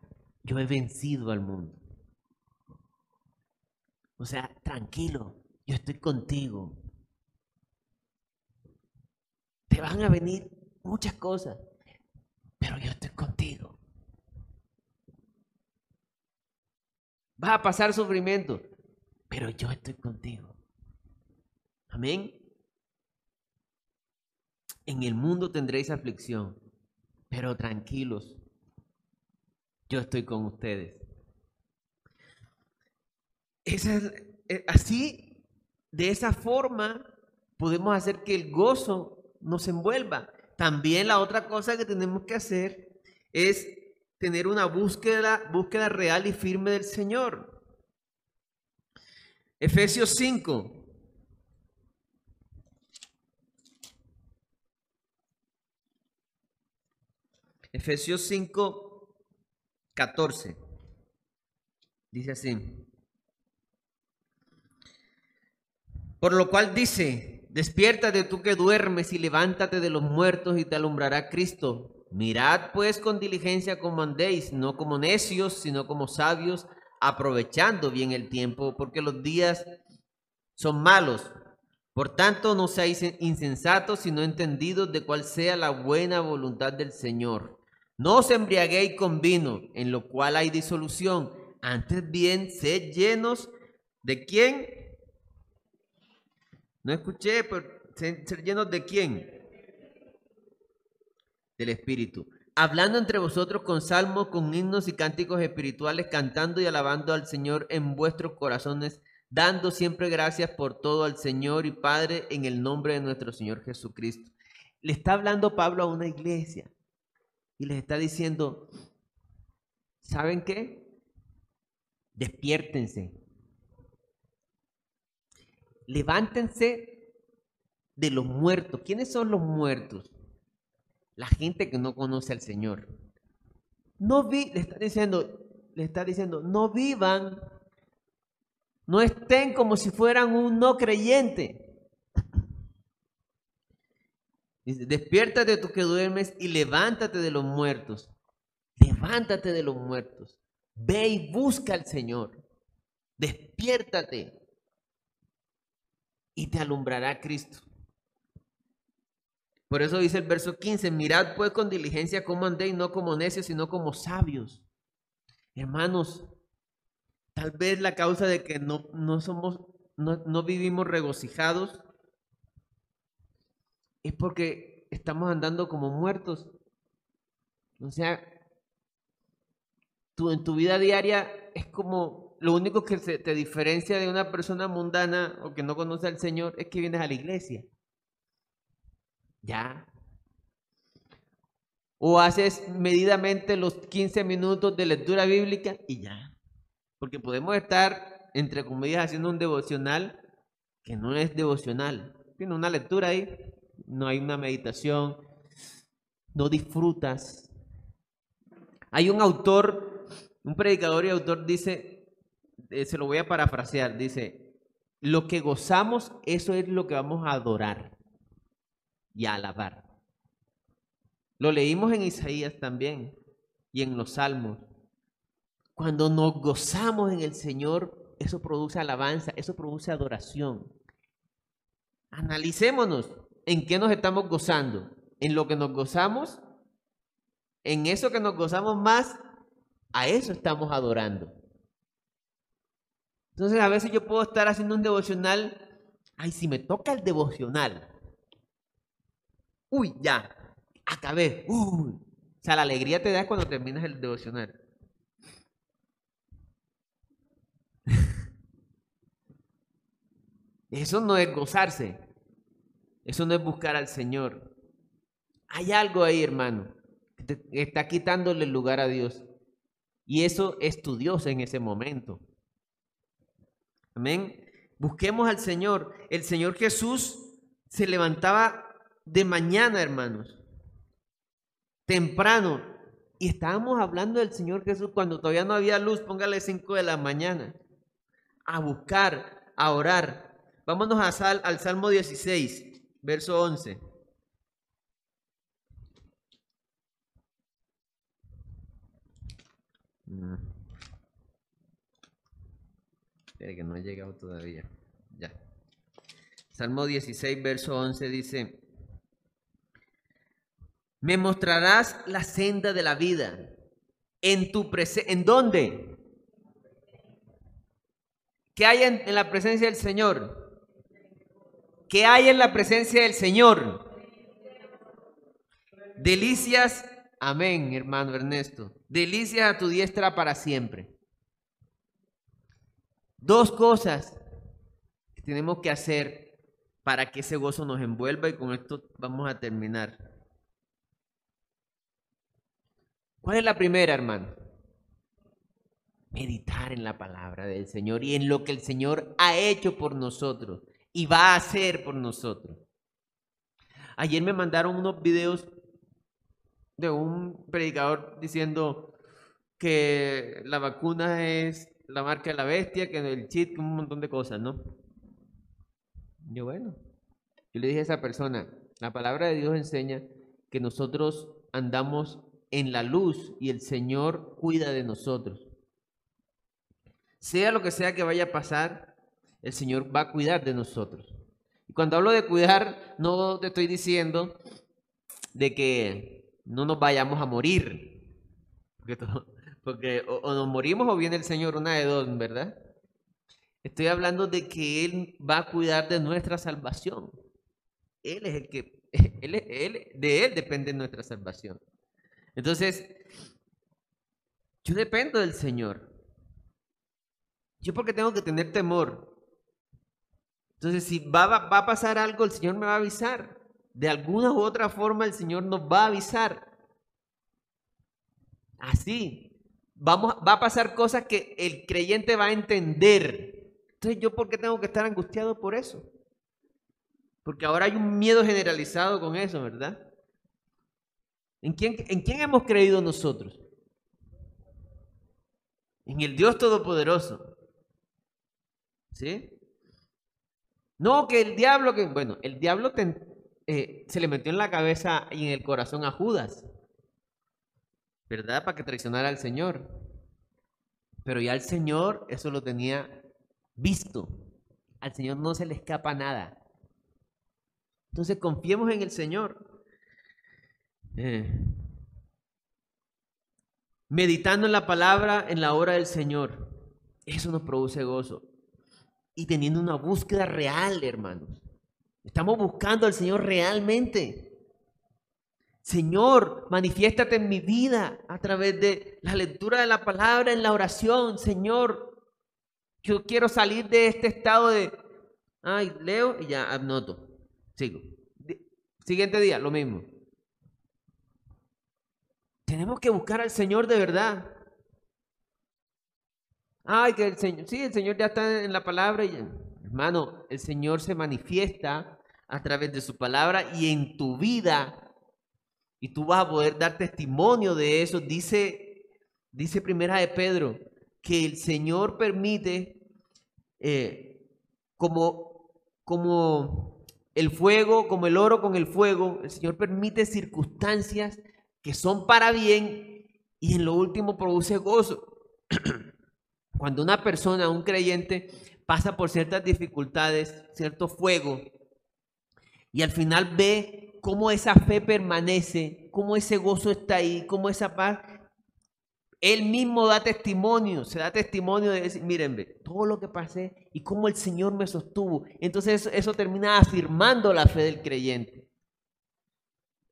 yo he vencido al mundo. O sea, tranquilo, yo estoy contigo. Te van a venir muchas cosas, pero yo estoy contigo. Vas a pasar sufrimiento, pero yo estoy contigo. Amén. En el mundo tendréis aflicción, pero tranquilos, yo estoy con ustedes. Esa es- eh, así, de esa forma, podemos hacer que el gozo nos envuelva. También la otra cosa que tenemos que hacer es tener una búsqueda, búsqueda real y firme del Señor. Efesios 5. Efesios 5, 14. Dice así. Por lo cual dice, despiértate tú que duermes y levántate de los muertos y te alumbrará Cristo. Mirad pues con diligencia como andéis, no como necios, sino como sabios, aprovechando bien el tiempo, porque los días son malos. Por tanto, no seáis insensatos, sino entendidos de cuál sea la buena voluntad del Señor. No os embriaguéis con vino, en lo cual hay disolución. Antes bien, sed llenos de quién? No escuché, pero ser, llenos de quién? Del Espíritu. Hablando entre vosotros con salmos, con himnos y cánticos espirituales, cantando y alabando al Señor en vuestros corazones, dando siempre gracias por todo al Señor y Padre en el nombre de nuestro Señor Jesucristo. Le está hablando Pablo a una iglesia y les está diciendo, ¿saben qué? Despiértense. Levántense de los muertos. ¿Quiénes son los muertos? La gente que no conoce al Señor. No vi, le está diciendo, le está diciendo, no vivan, no estén como si fueran un no creyente. Dice, despiértate tú que duermes y levántate de los muertos. Levántate de los muertos. Ve y busca al Señor. Despiértate. Y te alumbrará Cristo. Por eso dice el verso 15, mirad pues con diligencia cómo andéis, no como necios, sino como sabios. Hermanos, tal vez la causa de que no, no somos, no, no vivimos regocijados es porque estamos andando como muertos. O sea, tú en tu vida diaria es como lo único que se te diferencia de una persona mundana o que no conoce al Señor es que vienes a la iglesia. Ya. O haces medidamente los 15 minutos de lectura bíblica y ya. Porque podemos estar, entre comillas, haciendo un devocional que no es devocional. Tiene una lectura ahí, no hay una meditación, no disfrutas. Hay un autor, un predicador y autor dice, eh, se lo voy a parafrasear, dice, lo que gozamos, eso es lo que vamos a adorar y a alabar. Lo leímos en Isaías también y en los Salmos. Cuando nos gozamos en el Señor, eso produce alabanza, eso produce adoración. Analicémonos en qué nos estamos gozando. En lo que nos gozamos, en eso que nos gozamos más, a eso estamos adorando. Entonces a veces yo puedo estar haciendo un devocional, ay, si me toca el devocional, uy, ya, acabé, uy. O sea, la alegría te da cuando terminas el devocional. Eso no es gozarse. Eso no es buscar al Señor. Hay algo ahí, hermano, que está quitándole el lugar a Dios. Y eso es tu Dios en ese momento. Amén. Busquemos al Señor. El Señor Jesús se levantaba de mañana, hermanos. Temprano. Y estábamos hablando del Señor Jesús cuando todavía no había luz, póngale 5 de la mañana. A buscar, a orar. Vámonos a al Salmo 16, verso 11. Que no ha llegado todavía. Ya. Salmo 16, verso 11 dice, me mostrarás la senda de la vida. En tu presencia, ¿en dónde? ¿Qué hay en, la presencia del Señor? ¿Qué hay en la presencia del Señor? Delicias, amén, hermano Ernesto. Delicias a tu diestra para siempre. Dos cosas que tenemos que hacer para que ese gozo nos envuelva y con esto vamos a terminar. ¿Cuál es la primera, hermano? Meditar en la palabra del Señor y en lo que el Señor ha hecho por nosotros y va a hacer por nosotros. Ayer me mandaron unos videos de un predicador diciendo que la vacuna es la marca de la bestia, que el chip, un montón de cosas, ¿no? Yo, bueno, yo le dije a esa persona, la palabra de Dios enseña que nosotros andamos en la luz y el Señor cuida de nosotros. Sea lo que sea que vaya a pasar, el Señor va a cuidar de nosotros. Y cuando hablo de cuidar, no te estoy diciendo de que no nos vayamos a morir. Porque porque o, nos morimos o viene el Señor, una de dos, ¿verdad? Estoy hablando de que Él va a cuidar de nuestra salvación. Él es el que, él, él, de Él depende nuestra salvación. Entonces, yo dependo del Señor. Yo porque tengo que tener temor. Entonces, si va, va a pasar algo, el Señor me va a avisar. De alguna u otra forma, el Señor nos va a avisar. Así, Vamos, va a pasar cosas que el creyente va a entender. Entonces, ¿yo por qué tengo que estar angustiado por eso? Porque ahora hay un miedo generalizado con eso, ¿verdad? ¿En quién, ¿En quién hemos creído nosotros? En el Dios Todopoderoso. ¿Sí? No, que el diablo, que bueno, el diablo eh, se le metió en la cabeza y en el corazón a Judas. ¿Verdad? Para que traicionara al Señor. Pero ya el Señor eso lo tenía visto. Al Señor no se le escapa nada. Entonces confiemos en el Señor. Eh. Meditando en la palabra en la hora del Señor. Eso nos produce gozo. Y teniendo una búsqueda real, hermanos. Estamos buscando al Señor realmente. Señor, manifiéstate en mi vida a través de la lectura de la palabra, en la oración. Señor, yo quiero salir de este estado de, ay, leo y ya anoto. Sigo. Siguiente día, lo mismo. Tenemos que buscar al Señor de verdad. Ay, que el Señor, sí, el Señor ya está en la palabra. Hermano, el Señor se manifiesta a través de su palabra y en tu vida. Y tú vas a poder dar testimonio de eso. Dice, dice primera de Pedro, que el Señor permite eh, como, como el fuego, como el oro con el fuego, el Señor permite circunstancias que son para bien y en lo último produce gozo. Cuando una persona, un creyente, pasa por ciertas dificultades, cierto fuego, y al final ve cómo esa fe permanece, cómo ese gozo está ahí, cómo esa paz, él mismo da testimonio, se da testimonio de decir, miren, ve, todo lo que pasé y cómo el Señor me sostuvo. Entonces eso termina afirmando la fe del creyente.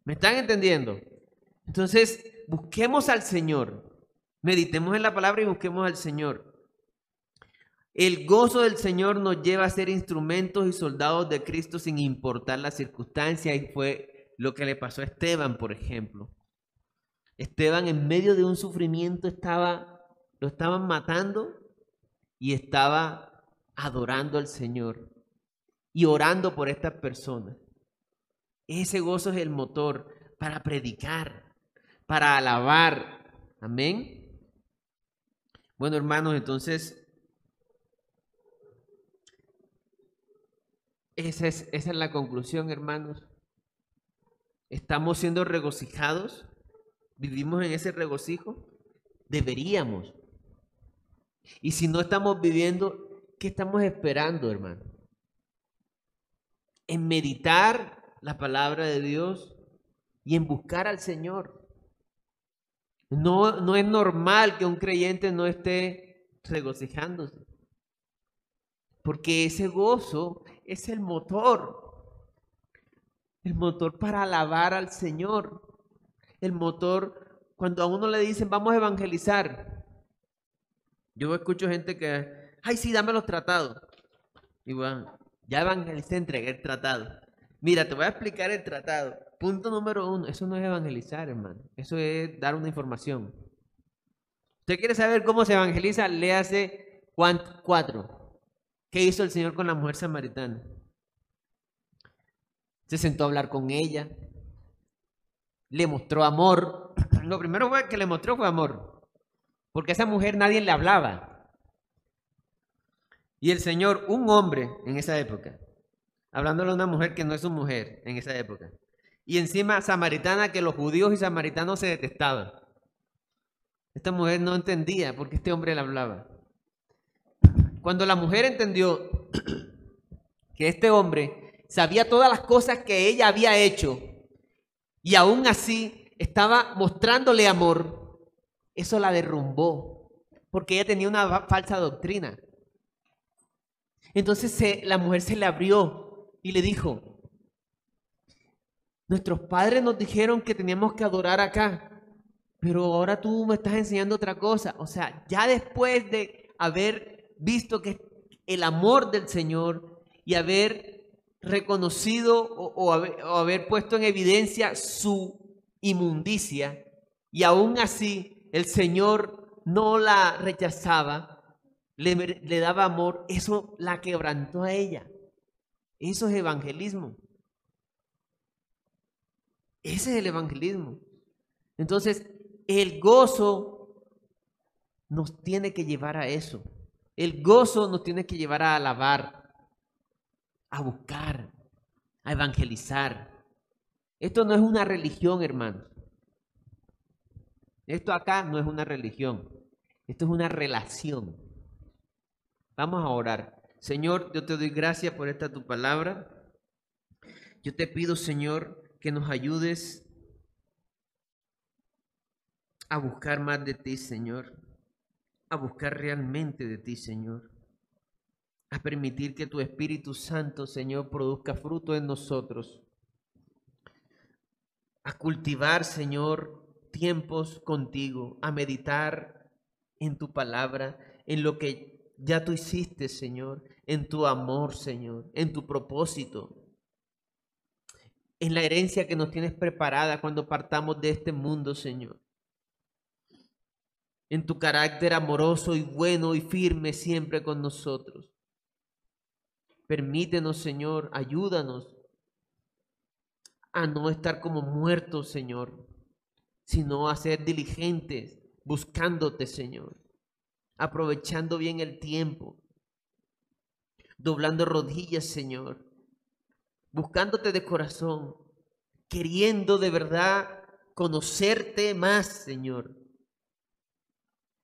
¿Me están entendiendo? Entonces, busquemos al Señor. Meditemos en la palabra y busquemos al Señor. El gozo del Señor nos lleva a ser instrumentos y soldados de Cristo sin importar las circunstancias y fue lo que le pasó a Esteban, por ejemplo. Esteban en medio de un sufrimiento estaba, lo estaban matando y estaba adorando al Señor y orando por estas personas. Ese gozo es el motor para predicar, para alabar. Amén. Bueno, hermanos, entonces Esa es, esa es la conclusión, hermanos. ¿Estamos siendo regocijados? ¿Vivimos en ese regocijo? Deberíamos. Y si no estamos viviendo, ¿qué estamos esperando, hermano? En meditar la palabra de Dios y en buscar al Señor. No, no es normal que un creyente no esté regocijándose. Porque ese gozo es el motor. El motor para alabar al Señor. El motor cuando a uno le dicen vamos a evangelizar. Yo escucho gente que, ay, sí, dame los tratados. Y bueno, ya evangelicé, entregué el tratado. Mira, te voy a explicar el tratado. Punto número uno, eso no es evangelizar, hermano. Eso es dar una información. ¿Usted quiere saber cómo se evangeliza? Léase cuatro. ¿Qué hizo el Señor con la mujer samaritana? Se sentó a hablar con ella, le mostró amor. Lo primero que le mostró fue amor, porque a esa mujer nadie le hablaba. Y el Señor, un hombre en esa época, hablándole a una mujer que no es su mujer en esa época, y encima samaritana que los judíos y samaritanos se detestaban. Esta mujer no entendía por qué este hombre le hablaba. Cuando la mujer entendió que este hombre sabía todas las cosas que ella había hecho y aún así estaba mostrándole amor, eso la derrumbó, porque ella tenía una falsa doctrina. Entonces la mujer se le abrió y le dijo, nuestros padres nos dijeron que teníamos que adorar acá, pero ahora tú me estás enseñando otra cosa. O sea, ya después de haber visto que el amor del Señor y haber reconocido o, haber, puesto en evidencia su inmundicia y aún así el Señor no la rechazaba, le, le, daba amor, eso la quebrantó a ella. Eso es evangelismo. Ese es el evangelismo. Entonces, el gozo nos tiene que llevar a eso. El gozo nos tiene que llevar a alabar, a buscar, a evangelizar. Esto no es una religión, hermanos. Esto acá no es una religión. Esto es una relación. Vamos a orar. Señor, yo te doy gracias por esta tu palabra. Yo te pido, Señor, que nos ayudes a buscar más de ti, Señor a buscar realmente de ti, Señor. A permitir que tu Espíritu Santo, Señor, produzca fruto en nosotros. A cultivar, Señor, tiempos contigo, a meditar en tu palabra, en lo que ya tú hiciste, Señor, en tu amor, Señor, en tu propósito, en la herencia que nos tienes preparada cuando partamos de este mundo, Señor. En tu carácter amoroso y bueno y firme siempre con nosotros. Permítenos, Señor, ayúdanos a no estar como muertos, Señor, sino a ser diligentes, buscándote, Señor, aprovechando bien el tiempo, doblando rodillas, Señor, buscándote de corazón, queriendo de verdad conocerte más, Señor.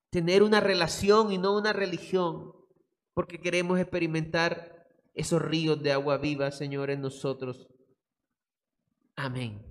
Tener una relación y no una religión, porque queremos experimentar esos ríos de agua viva, Señor, en nosotros. Amén.